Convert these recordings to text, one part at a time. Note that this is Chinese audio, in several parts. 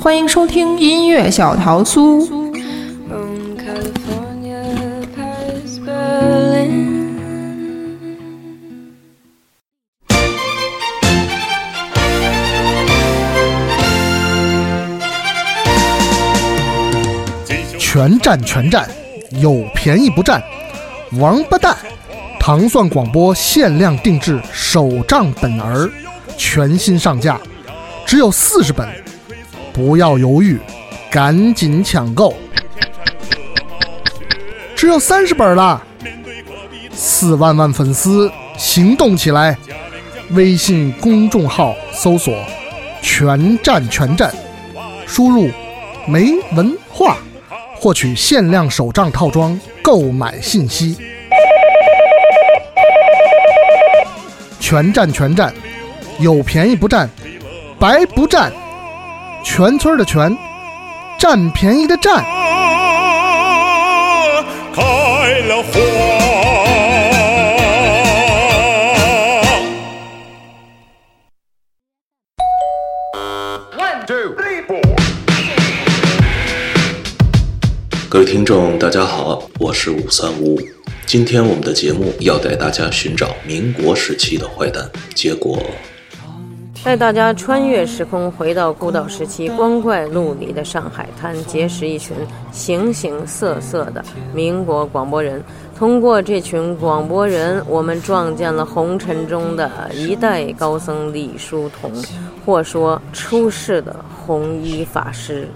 欢迎收听音乐小桃酥。全占全占，有便宜不占，王八蛋！糖蒜广播限量定制手账本儿，全新上架，只有四十本，不要犹豫，赶紧抢购！只有三十本了，四万万粉丝行动起来！微信公众号搜索“全站全站”，输入“没文化”。获取限量手账套装购买信息，全占全占，有便宜不占，白不占，全村的全，占便宜的占。开了花。各位听众，大家好，我是五三五五。今天我们的节目要带大家寻找民国时期的坏蛋，结果带大家穿越时空，回到古岛时期光怪陆离的上海滩，结识一群形形色色的民国广播人。通过这群广播人，我们撞见了红尘中的一代高僧李叔同，或说出世的红衣法师。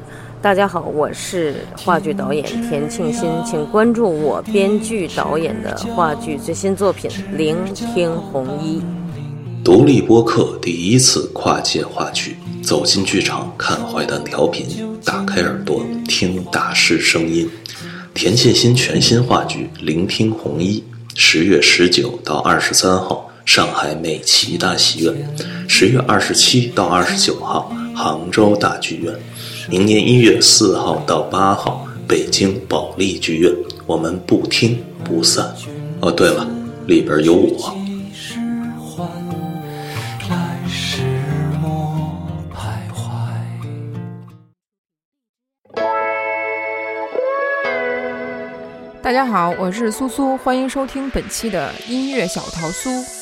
大家好，我是话剧导演田庆新，请关注我编剧导演的话剧最新作品《聆听红衣》。独立播客第一次跨界话剧，走进剧场看坏蛋调频，打开耳朵听大师声音。田沁鑫全新话剧《聆听红衣》，十月十九到二十三号上海美琪大戏院，十月二十七到二十九号杭州大剧院。明年一月四号到八号，北京保利剧院，我们不听不散。哦，对了，里边有我。大家好，我是苏苏，欢迎收听本期的音乐小桃酥。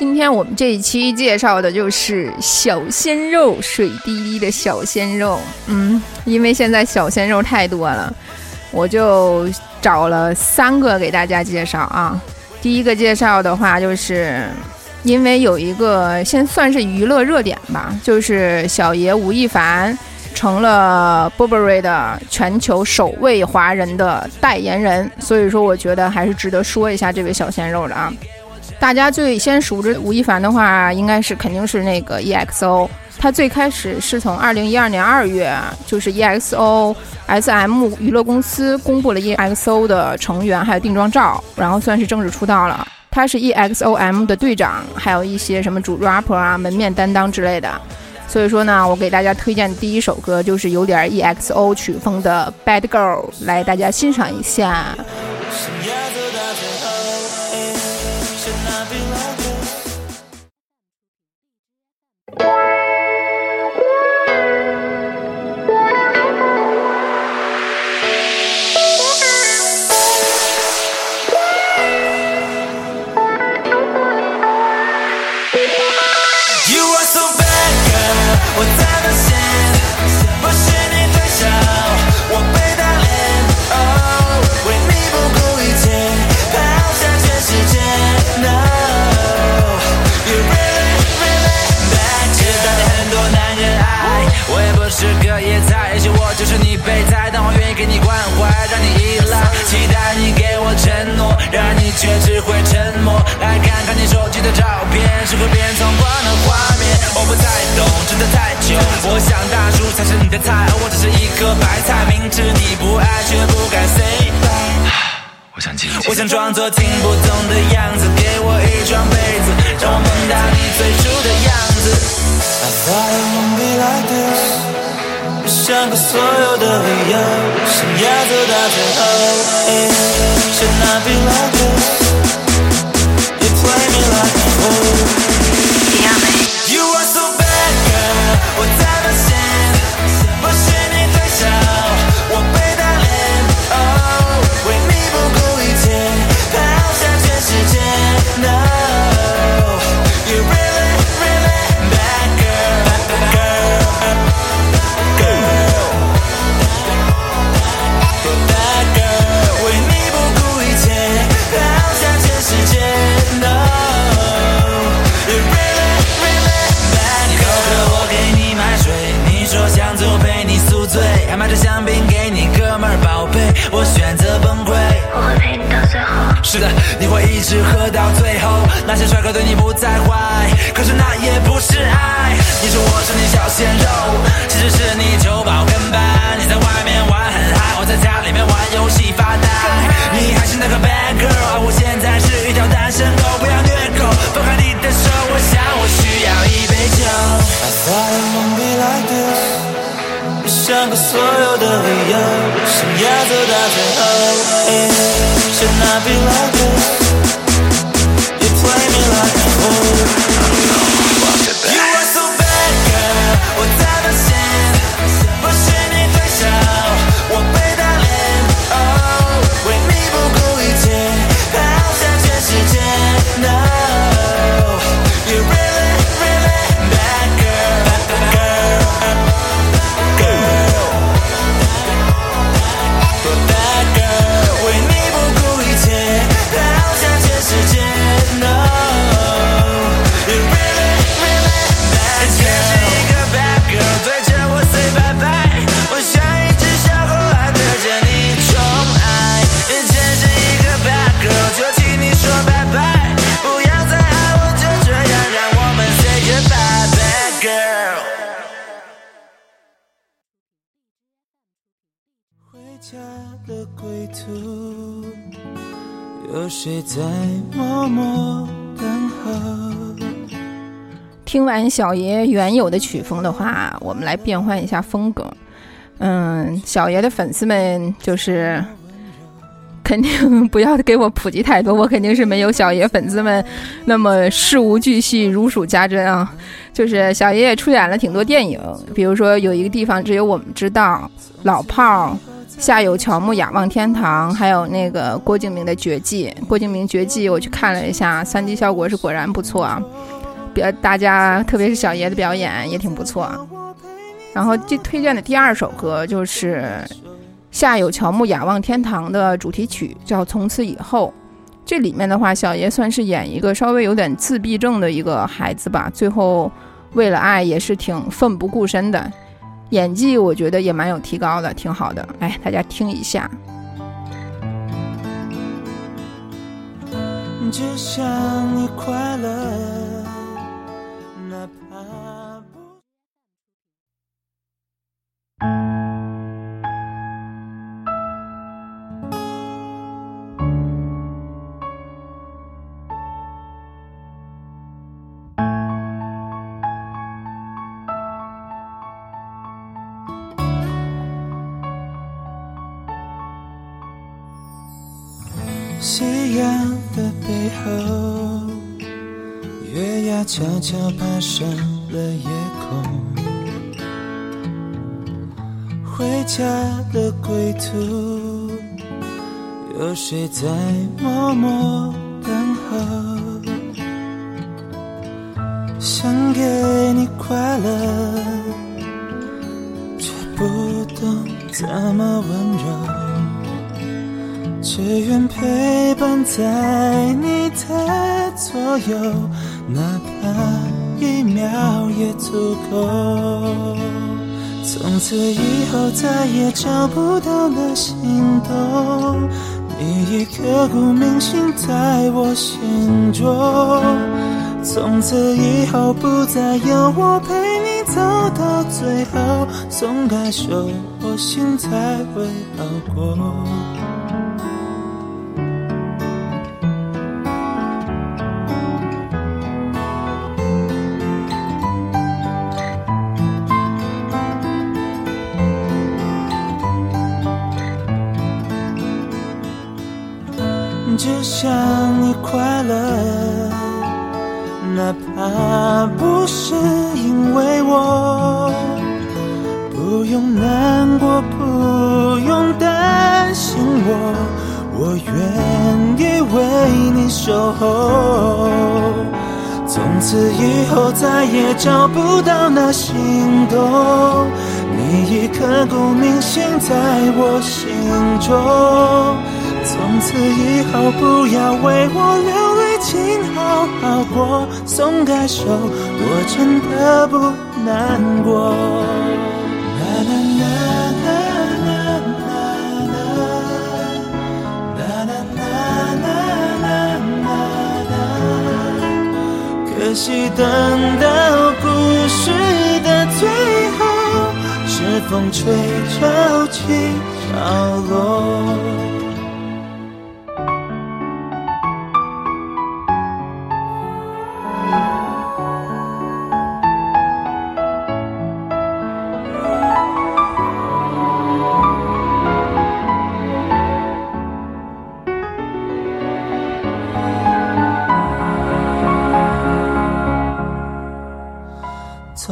今天我们这一期介绍的就是小鲜肉，水滴滴的小鲜肉。嗯，因为现在小鲜肉太多了，我就找了三个给大家介绍啊。第一个介绍的话，就是因为有一个先算是娱乐热点吧，就是小爷吴亦凡成了 Burberry 的全球首位华人的代言人，所以说我觉得还是值得说一下这位小鲜肉的啊。大家最先熟知吴亦凡的话，应该是肯定是那个 EXO。他最开始是从二零一二年二月，就是 EXO SM 娱乐公司公布了 EXO 的成员还有定妆照，然后算是正式出道了。他是 EXOM 的队长，还有一些什么主 rapper 啊、门面担当之类的。所以说呢，我给大家推荐第一首歌就是有点 EXO 曲风的《Bad Girl》，来大家欣赏一下。作听不懂的样子，给我一床被子，让我梦到你最初的样子。I thought it wouldn't be like this。我想过所有的理由，想要走到最后。Should not be like this. You play me like 我选择崩溃。我会陪你到最后。是的，你会一直喝到最后。那些帅哥对你不再坏，可是那也不是爱。你说我是你小鲜肉，其实是你酒保跟班。你在外面玩很嗨，我在家里面玩游戏发呆。你还是那个 bad girl，而我现在是一条单身狗。不要虐狗，放开你的手，我想我需要一杯酒。I thought it like this. 想过所有的理由，想要走到最后。should not be like this. 听完小爷原有的曲风的话，我们来变换一下风格。嗯，小爷的粉丝们就是肯定不要给我普及太多，我肯定是没有小爷粉丝们那么事无巨细、如数家珍啊。就是小爷也出演了挺多电影，比如说有一个地方只有我们知道，老炮儿。夏有乔木，仰望天堂，还有那个郭敬明的《绝技》。郭敬明《绝技》，我去看了一下三 D 效果是果然不错啊。表大家特别是小爷的表演也挺不错。然后这推荐的第二首歌就是《夏有乔木，雅望天堂》的主题曲，叫《从此以后》。这里面的话，小爷算是演一个稍微有点自闭症的一个孩子吧，最后为了爱也是挺奋不顾身的。演技我觉得也蛮有提高的，挺好的。来，大家听一下。只想你快乐，阳的背后，月牙悄悄爬上了夜空。回家的归途，有谁在默默等候？想给你快乐，却不懂怎么温柔。只愿陪伴在你的左右，哪怕一秒也足够。从此以后再也找不到了心动，你已刻骨铭心在我心中。从此以后不再有我陪你走到最后，松开手，我心才会好过。后再也找不到那心动，你已刻骨铭心在我心中。从此以后，不要为我流泪，请好好过。松开手，我真的不难过。可惜等到故事的最后，是风吹潮起潮落。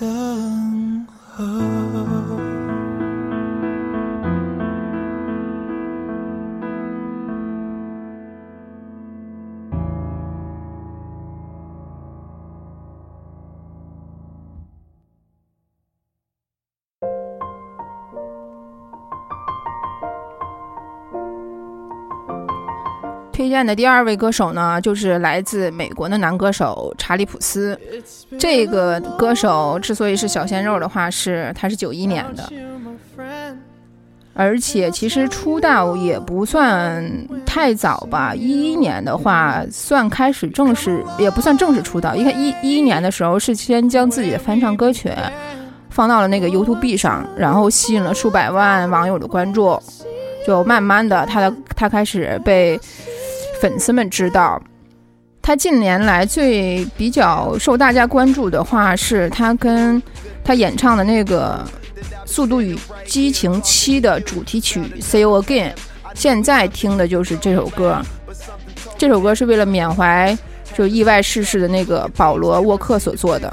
等候。推荐的第二位歌手呢，就是来自美国的男歌手查理普斯。这个歌手之所以是小鲜肉的话，是他是九一年的，而且其实出道也不算太早吧。一一年的话，算开始正式，也不算正式出道。一看一一一年的时候，是先将自己的翻唱歌曲放到了那个 YouTube 上，然后吸引了数百万网友的关注，就慢慢的，他的他开始被。粉丝们知道，他近年来最比较受大家关注的话，是他跟他演唱的那个《速度与激情七》的主题曲《See You Again》。现在听的就是这首歌，这首歌是为了缅怀就意外逝世的那个保罗沃克所做的。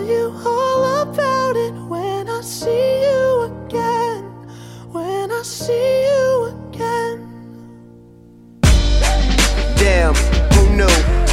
you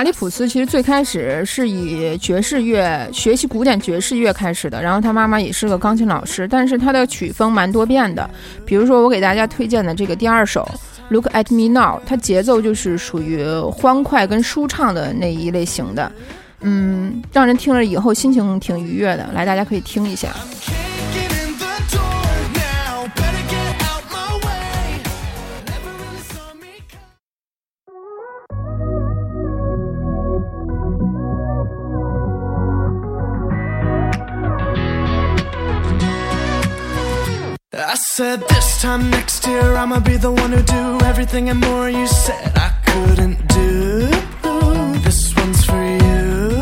查理普斯其实最开始是以爵士乐学习古典爵士乐开始的，然后他妈妈也是个钢琴老师，但是他的曲风蛮多变的。比如说我给大家推荐的这个第二首《Look at Me Now》，它节奏就是属于欢快跟舒畅的那一类型的，嗯，让人听了以后心情挺愉悦的。来，大家可以听一下。Said this time next year I'ma be the one who do everything and more you said I couldn't do. This one's for you.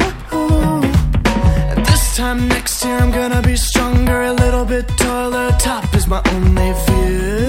This time next year I'm gonna be stronger, a little bit taller. Top is my only view.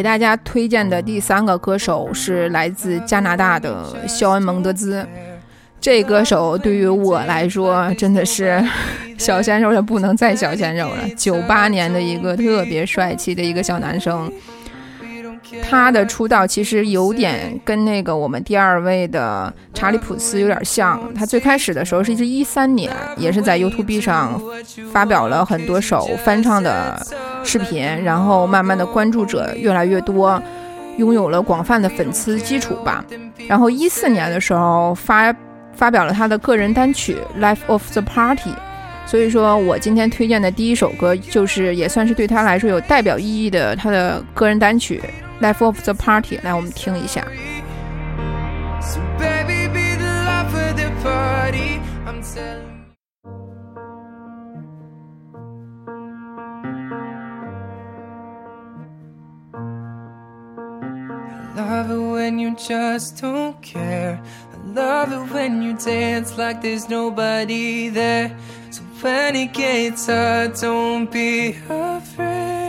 给大家推荐的第三个歌手是来自加拿大的肖恩·蒙德兹。这歌手对于我来说真的是小鲜肉的不能再小鲜肉了。九八年的一个特别帅气的一个小男生。他的出道其实有点跟那个我们第二位的查理普斯有点像。他最开始的时候是一一三年，也是在 YouTube 上发表了很多首翻唱的视频，然后慢慢的关注者越来越多，拥有了广泛的粉丝基础吧。然后一四年的时候发发表了他的个人单曲《Life of the Party》，所以说我今天推荐的第一首歌就是也算是对他来说有代表意义的他的个人单曲。Life of the Party》，来我们听一下。love it when you just don't care. I love it when you dance like there's nobody there. So when it gets hard, don't be afraid.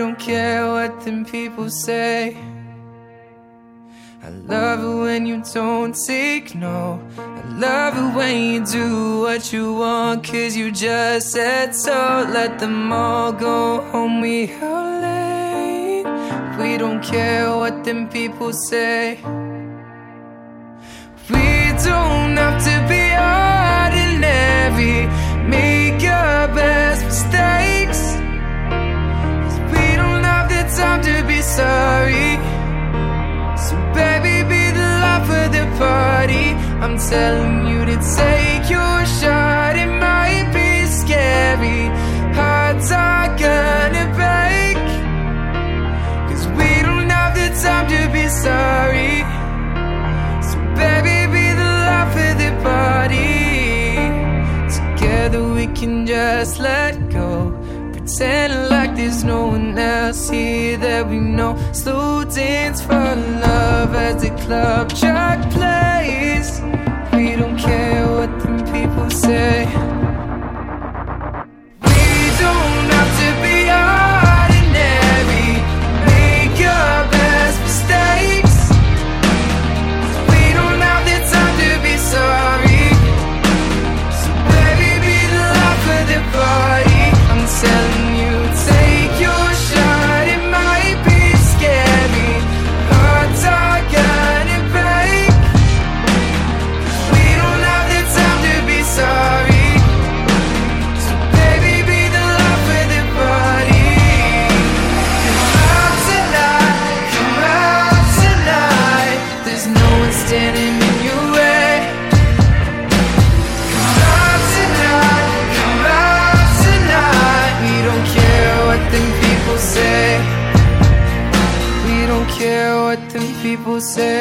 Don't care what them people say. I love it when you don't take no. I love it when you do what you want, cause you just said so. Let them all go home, we out late. We don't care what them people say. We don't have to be ordinary. Make your best sorry. So, baby, be the life of the party. I'm telling you to take your shot. It might be scary. Hearts are gonna break. Cause we don't have the time to be sorry. So, baby, be the life of the party. Together we can just let go pretend like there's no one else here that we know. Slow dance for love as the club track plays. We don't care what the people say. say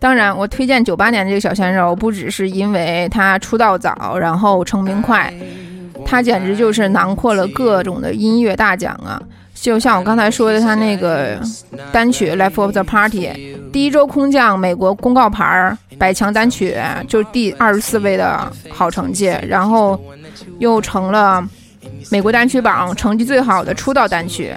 当然，我推荐九八年这个小鲜肉，不只是因为他出道早，然后成名快，他简直就是囊括了各种的音乐大奖啊！就像我刚才说的，他那个单曲《Life of the Party》，第一周空降美国公告牌百强单曲，就第二十四位的好成绩，然后又成了美国单曲榜成绩最好的出道单曲。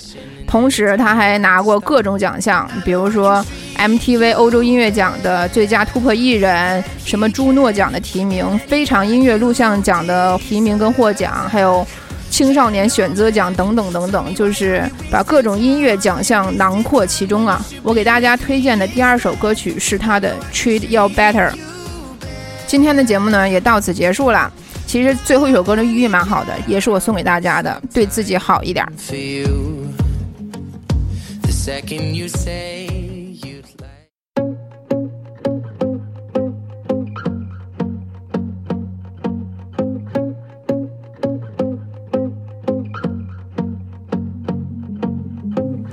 同时他还拿过各种奖项，比如说 MTV 欧洲音乐奖的最佳突破艺人，什么朱诺奖的提名，非常音乐录像奖的提名跟获奖，还有青少年选择奖等等等等，就是把各种音乐奖项囊括其中啊。我给大家推荐的第二首歌曲是他的《Treat You Better》。今天的节目呢也到此结束了。其实最后一首歌的寓意蛮好的，也是我送给大家的，对自己好一点。